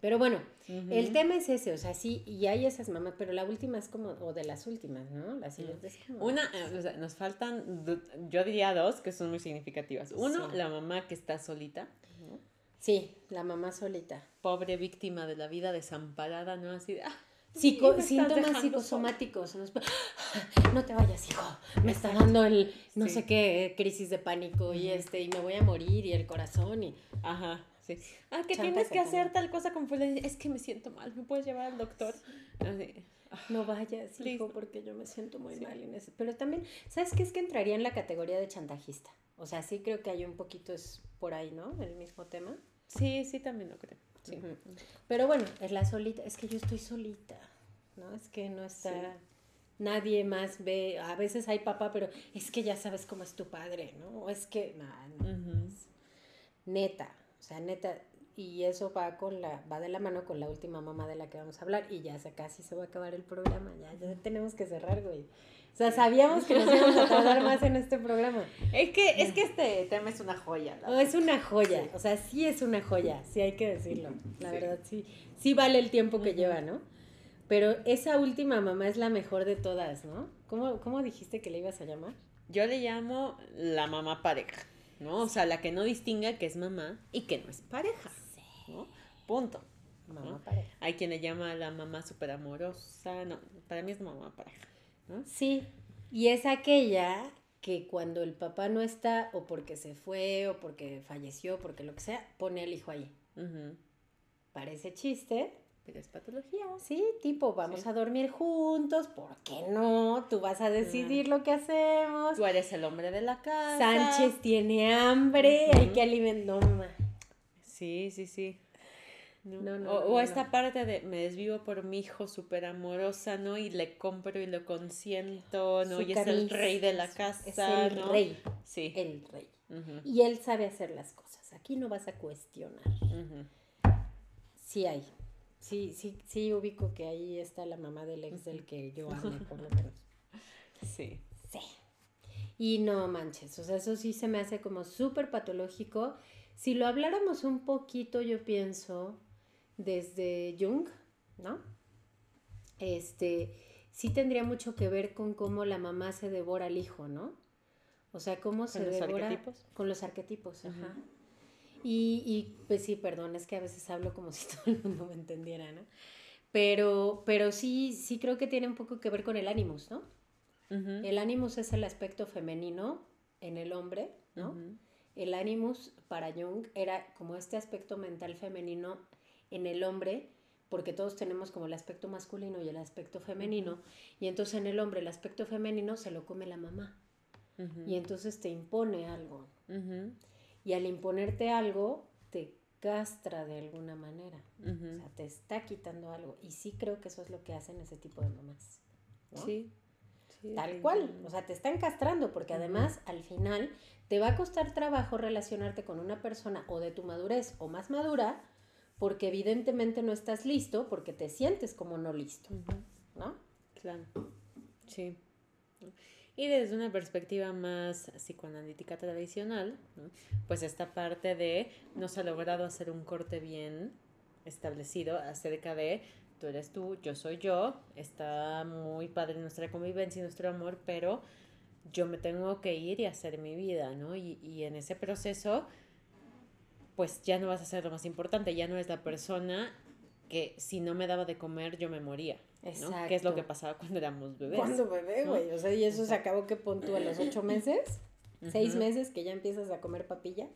Pero bueno, el tema es ese, o sea, sí, y hay esas mamás, pero la última es como, o de las últimas, ¿no? La siguiente es como... Una, eh, o sea, nos faltan, yo diría dos que son muy significativas. Uno, Sí. la mamá que está solita. Sí, la mamá solita. pobre víctima de la vida desamparada, ¿no? Así de, ah, Psico- síntomas psicosomáticos. No, no te vayas, hijo. Me está dando el no Sí. sé qué crisis de pánico y este y me voy a morir y el corazón y Ajá, sí. Ah, que Chanta tienes que hacer tal cosa con. Es que me siento mal, ¿me puedes llevar al doctor? Así, no vayas, hijo, porque yo me siento muy Sí. mal en ese. Pero también, ¿sabes qué? Es que entraría en la categoría de chantajista. O sea, sí creo que hay un poquito es por ahí, ¿no? El mismo tema. Sí, sí, también lo creo. Sí. Pero bueno, es la solita, es que yo estoy solita, ¿no? Es que no está, Sí. nadie más ve, a veces hay papá, pero es que ya sabes cómo es tu padre, ¿no? O es que, nah, no, Ujú. neta, o sea, neta, y eso va con la, va de la mano con la última mamá de la que vamos a hablar, y ya se, casi se va a acabar el programa, ya, ya tenemos que cerrar, güey. O sea, sabíamos que nos íbamos a tardar más en este programa. Es que, es que este tema es una joya. la No, es una joya, Sí. o sea, sí es una joya, sí hay que decirlo. La Sí. verdad, sí, sí vale el tiempo que lleva, ¿no? Pero esa última mamá es la mejor de todas, ¿no? ¿Cómo, cómo dijiste que le ibas a llamar? Yo le llamo la mamá pareja, ¿no? O sea, la que no distinga que es mamá y que no es pareja, ¿no? Punto. Mamá ¿no? pareja. Hay quien le llama la mamá súper amorosa, no, para mí es mamá pareja, ¿no? Sí, y es aquella que cuando el papá no está, o porque se fue, o porque falleció, porque lo que sea, pone al hijo ahí. Parece chiste, Pero es patología. sí, tipo, vamos Sí. a dormir juntos, ¿por qué no? Tú vas a decidir lo que hacemos. Tú eres el hombre de la casa. Sánchez tiene hambre, hay Ujú. que alimentar. No. Sí, sí, sí. No, No, no, o, esta parte de me desvivo por mi hijo súper amorosa, ¿no? Y le compro y lo consiento, ¿no? Su y es el rey de la casa, Es el ¿no? rey, Sí. el rey. Y él sabe hacer las cosas. Aquí no vas a cuestionar. Sí hay. Sí, sí, sí ubico que ahí está la mamá del ex del que yo hablé, por lo menos. Sí. Sí. Y no manches, o sea, eso sí se me hace como súper patológico. Si lo habláramos un poquito, yo pienso, desde Jung, ¿no? Este, sí tendría mucho que ver con cómo la mamá se devora al hijo, ¿no? O sea, cómo se ¿Con los devora arquetipos? con los arquetipos, ajá. Y, y pues sí, perdón, es que a veces hablo como si todo el mundo me entendiera, ¿no? Pero, pero sí, sí creo que tiene un poco que ver con el ánimos, ¿no? El ánimos es el aspecto femenino en el hombre, ¿no? El ánimos para Jung era como este aspecto mental femenino en el hombre, porque todos tenemos como el aspecto masculino y el aspecto femenino, y entonces en el hombre el aspecto femenino se lo come la mamá, y entonces te impone algo, y al imponerte algo te castra de alguna manera, o sea, te está quitando algo, y sí creo que eso es lo que hacen ese tipo de mamás. ¿no? Sí. sí, Tal cual, o sea, te están castrando porque además al final te va a costar trabajo relacionarte con una persona o de tu madurez o más madura porque evidentemente no estás listo porque te sientes como no listo. ¿no? Claro, sí. Y desde una perspectiva más psicoanalítica tradicional, ¿no? pues esta parte de no se ha logrado hacer un corte bien establecido acerca de tú eres tú, yo soy yo, está muy padre nuestra convivencia y nuestro amor, pero yo me tengo que ir y hacer mi vida, ¿no? Y, y en ese proceso, pues ya no vas a ser lo más importante, ya no es la persona que si no me daba de comer yo me moría, ¿no? Que es lo que pasaba cuando éramos bebés. Cuando bebé, ¿no? güey, o sea, y eso se acabó que pon tú a los ocho meses, seis meses que ya empiezas a comer papilla.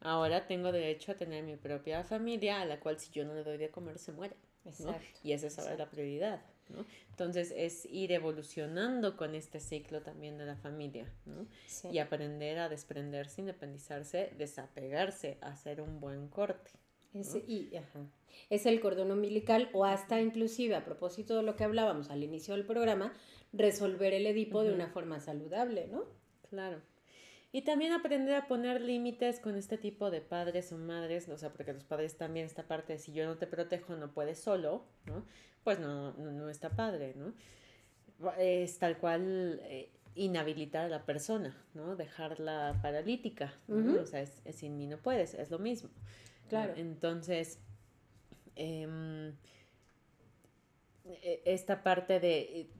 Ahora tengo derecho a tener mi propia familia, a la cual si yo no le doy de comer se muere. ¿no? Exacto. Y esa es ahora la prioridad. ¿No? Entonces es ir evolucionando con este ciclo también de la familia. ¿no? Sí. Y aprender a desprenderse, independizarse, desapegarse, hacer un buen corte. Ese- y, ajá. Es el cordón umbilical o hasta inclusive a propósito de lo que hablábamos al inicio del programa, resolver el Edipo de una forma saludable, ¿no? Claro. Y también aprender a poner límites con este tipo de padres o madres, o sea, porque los padres también esta parte de si yo no te protejo no puedes solo, ¿no? Pues no, no, no está padre, ¿no? Es tal cual eh, inhabilitar a la persona, ¿no? Dejarla paralítica. O sea, es, es sin mí no puedes, es lo mismo. Claro. Entonces, em, e- esta parte de eh,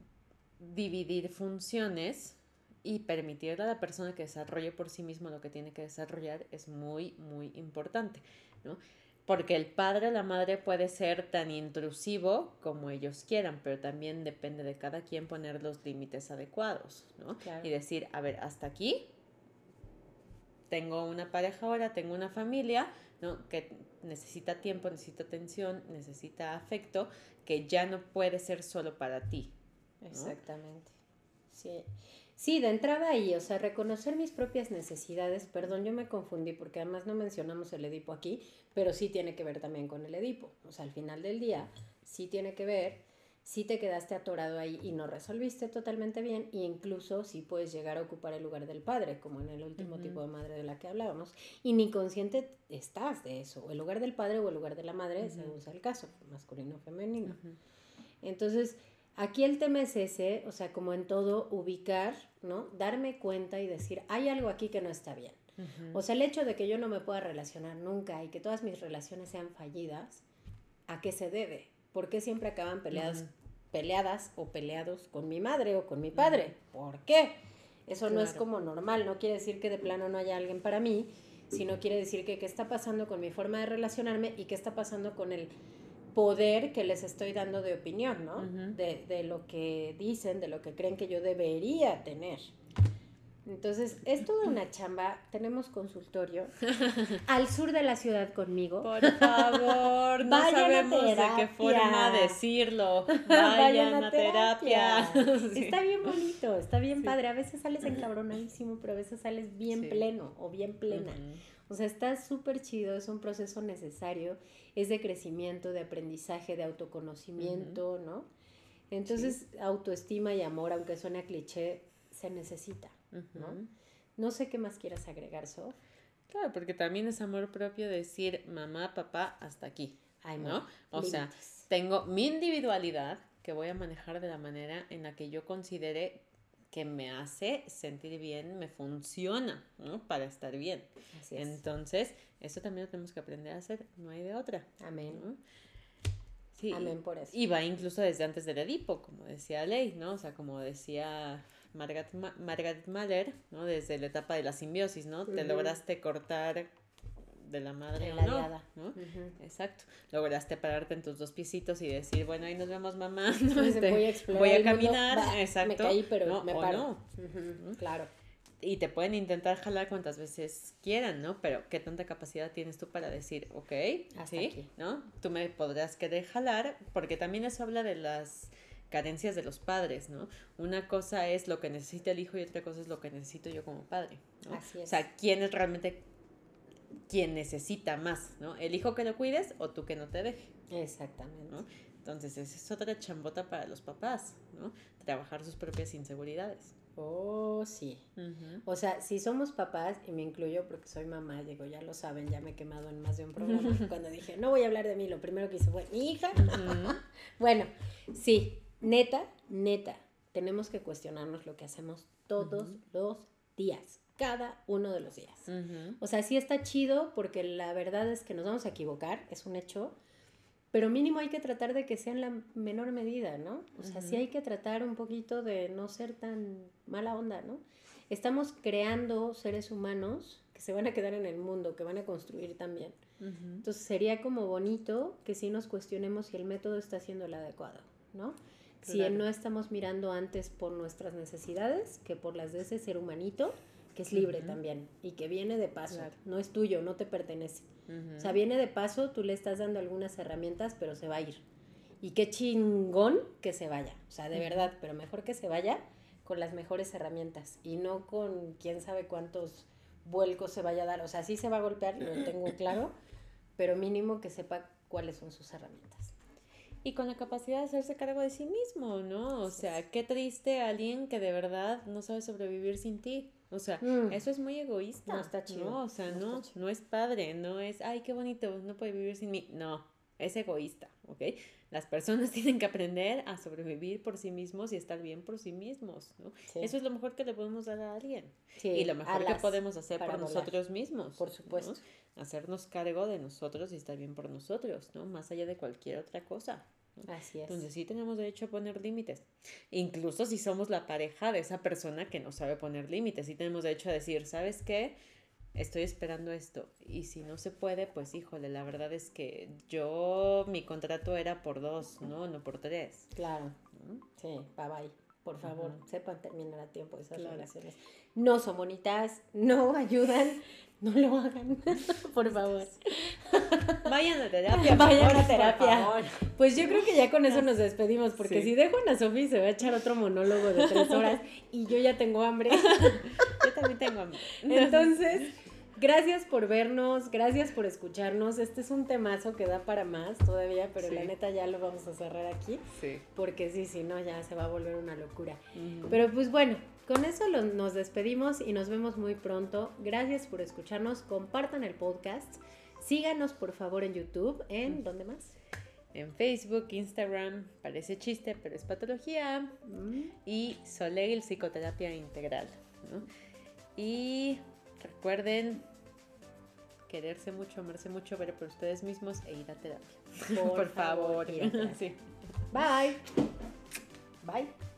dividir funciones y permitirle a la persona que desarrolle por sí mismo lo que tiene que desarrollar es muy, muy importante, ¿no? Porque el padre o la madre puede ser tan intrusivo como ellos quieran, pero también depende de cada quien poner los límites adecuados, ¿no? Claro. Y decir, a ver, hasta aquí tengo una pareja ahora, tengo una familia, ¿no? Que necesita tiempo, necesita atención, necesita afecto, que ya no puede ser solo para ti. Exactamente. Sí. Sí, de entrada ahí, o sea, reconocer mis propias necesidades, perdón, yo me confundí porque además no mencionamos el Edipo aquí, pero sí tiene que ver también con el Edipo. O sea, al final del día, sí tiene que ver si te quedaste atorado ahí y no resolviste totalmente bien, e incluso si puedes llegar a ocupar el lugar del padre, como en el último tipo de madre de la que hablábamos, y ni consciente estás de eso, o el lugar del padre o el lugar de la madre, según sea el caso, masculino o femenino. Entonces, Aquí el tema es ese, o sea, como en todo, ubicar, ¿no? Darme cuenta y decir, hay algo aquí que no está bien. O sea, el hecho de que yo no me pueda relacionar nunca y que todas mis relaciones sean fallidas, ¿a qué se debe? ¿Por qué siempre acaban peleadas, peleadas o peleados con mi madre o con mi padre? ¿Por qué? Eso no es como normal, no quiere decir que de plano no haya alguien para mí, sino quiere decir que qué está pasando con mi forma de relacionarme y qué está pasando con el poder que les estoy dando de opinión, ¿no? de, de, lo que dicen, de lo que creen que yo debería tener. Entonces, es toda una chamba. Tenemos consultorio al sur de la ciudad conmigo. Por favor, no sabemos de qué forma decirlo. Vayan, a terapia. Está bien bonito, está bien padre. A veces sales encabronadísimo, pero a veces sales bien pleno o bien plena. O sea, está súper chido, es un proceso necesario, es de crecimiento, de aprendizaje, de autoconocimiento, ¿no? Entonces, autoestima y amor, aunque suene a cliché, se necesita, ¿no? No sé qué más quieras agregar, Sof. Claro, porque también es amor propio decir mamá, papá, hasta aquí, ¿no? O sea, tengo mi individualidad que voy a manejar de la manera en la que yo considere que me hace sentir bien, me funciona, ¿no? Para estar bien. Entonces, eso también lo tenemos que aprender a hacer, no hay de otra. Amén. Sí. Amén por eso. Y va incluso desde antes del Edipo, como decía Ley, ¿no? O sea, como decía Margaret, Margaret Mahler, ¿no? Desde la etapa de la simbiosis, ¿no? Te lograste cortar de la madre o no, ¿no? Exacto. Lograste pararte en tus dos piecitos y decir, bueno, ahí nos vemos, mamá. ¿no? Este, voy, a voy a, caminar, exacto. Me caí, pero me paro. Claro. Y te pueden intentar jalar cuantas veces quieran, ¿no? Pero ¿qué tanta capacidad tienes tú para decir, ok, sí, ¿no? Tú me podrás querer jalar, porque también eso habla de las carencias de los padres, ¿no? Una cosa es lo que necesita el hijo y otra cosa es lo que necesito yo como padre, ¿no? Así es. O sea, ¿quién es realmente quien necesita más, ¿no? El hijo que lo cuides o tú que no te deje. Exactamente. ¿no? Entonces, esa es otra chambota para los papás, ¿no? Trabajar sus propias inseguridades. Oh, sí. O sea, si somos papás, y me incluyo porque soy mamá, digo, ya lo saben, ya me he quemado en más de un programa. cuando dije, no voy a hablar de mí, lo primero que hice fue, mi hija. bueno, sí, neta, neta, tenemos que cuestionarnos lo que hacemos todos los días cada uno de los días. O sea, sí está chido porque la verdad es que nos vamos a equivocar, es un hecho, pero mínimo hay que tratar de que sea en la menor medida, ¿no? O sea, sí hay que tratar un poquito de no ser tan mala onda, ¿no? Estamos creando seres humanos que se van a quedar en el mundo, que van a construir también. Entonces sería como bonito que sí nos cuestionemos si el método está siendo el adecuado, ¿no? Si no estamos mirando antes por nuestras necesidades que por las de ese ser humanito que es libre también y que viene de paso, no es tuyo, no te pertenece. O sea, viene de paso, tú le estás dando algunas herramientas, pero se va a ir. Y qué chingón que se vaya, o sea, de verdad, pero mejor que se vaya con las mejores herramientas y no con quién sabe cuántos vuelcos se vaya a dar. O sea, sí se va a golpear, lo tengo claro, pero mínimo que sepa cuáles son sus herramientas. Y con la capacidad de hacerse cargo de sí mismo, ¿no? O sea, qué triste alguien que de verdad no sabe sobrevivir sin ti. O sea, mm. eso es muy egoísta. No está chido. No, o sea, no, no, es padre, no es, ay, qué bonito, no puede vivir sin mí. No, es egoísta, ¿ok? Las personas tienen que aprender a sobrevivir por sí mismos y estar bien por sí mismos, ¿no? Eso es lo mejor que le podemos dar a alguien. Sí, y lo mejor que podemos hacer por nosotros mismos. Por supuesto. Hacernos cargo de nosotros y estar bien por nosotros, ¿no? Más allá de cualquier otra cosa. Así es. Entonces sí tenemos derecho a poner límites. Incluso si somos la pareja de esa persona que no sabe poner límites, sí tenemos derecho a decir, ¿sabes qué? Estoy esperando esto. Y si no se puede, pues híjole, la verdad es que yo, mi contrato era por dos, ¿no? No por tres. Claro. Sí, bye bye. por favor, sepan terminar a tiempo esas Claro. relaciones. No son bonitas, no ayudan, no lo hagan, por favor. Vayan a terapia. Vayan por a terapia. favor. Pues yo creo que ya con eso nos despedimos, porque Sí. si dejo a Ana Sofi se va a echar otro monólogo de tres horas y yo ya tengo hambre. Yo también tengo hambre. Entonces, gracias por vernos, gracias por escucharnos. Este es un temazo que da para más todavía, pero Sí. la neta ya lo vamos a cerrar aquí, Sí. porque sí, si no, ya se va a volver una locura. Pero pues bueno, con eso lo- nos despedimos y nos vemos muy pronto. Gracias por escucharnos, compartan el podcast. Síganos por favor en YouTube, en ¿dónde más? En Facebook, Instagram, parece chiste, pero es patología. Mm, Y Soleil Psicoterapia Integral. ¿no? Y recuerden quererse mucho, amarse mucho, ver por ustedes mismos e ir a terapia. Por favor, ir a terapia. Sí. Bye. Bye.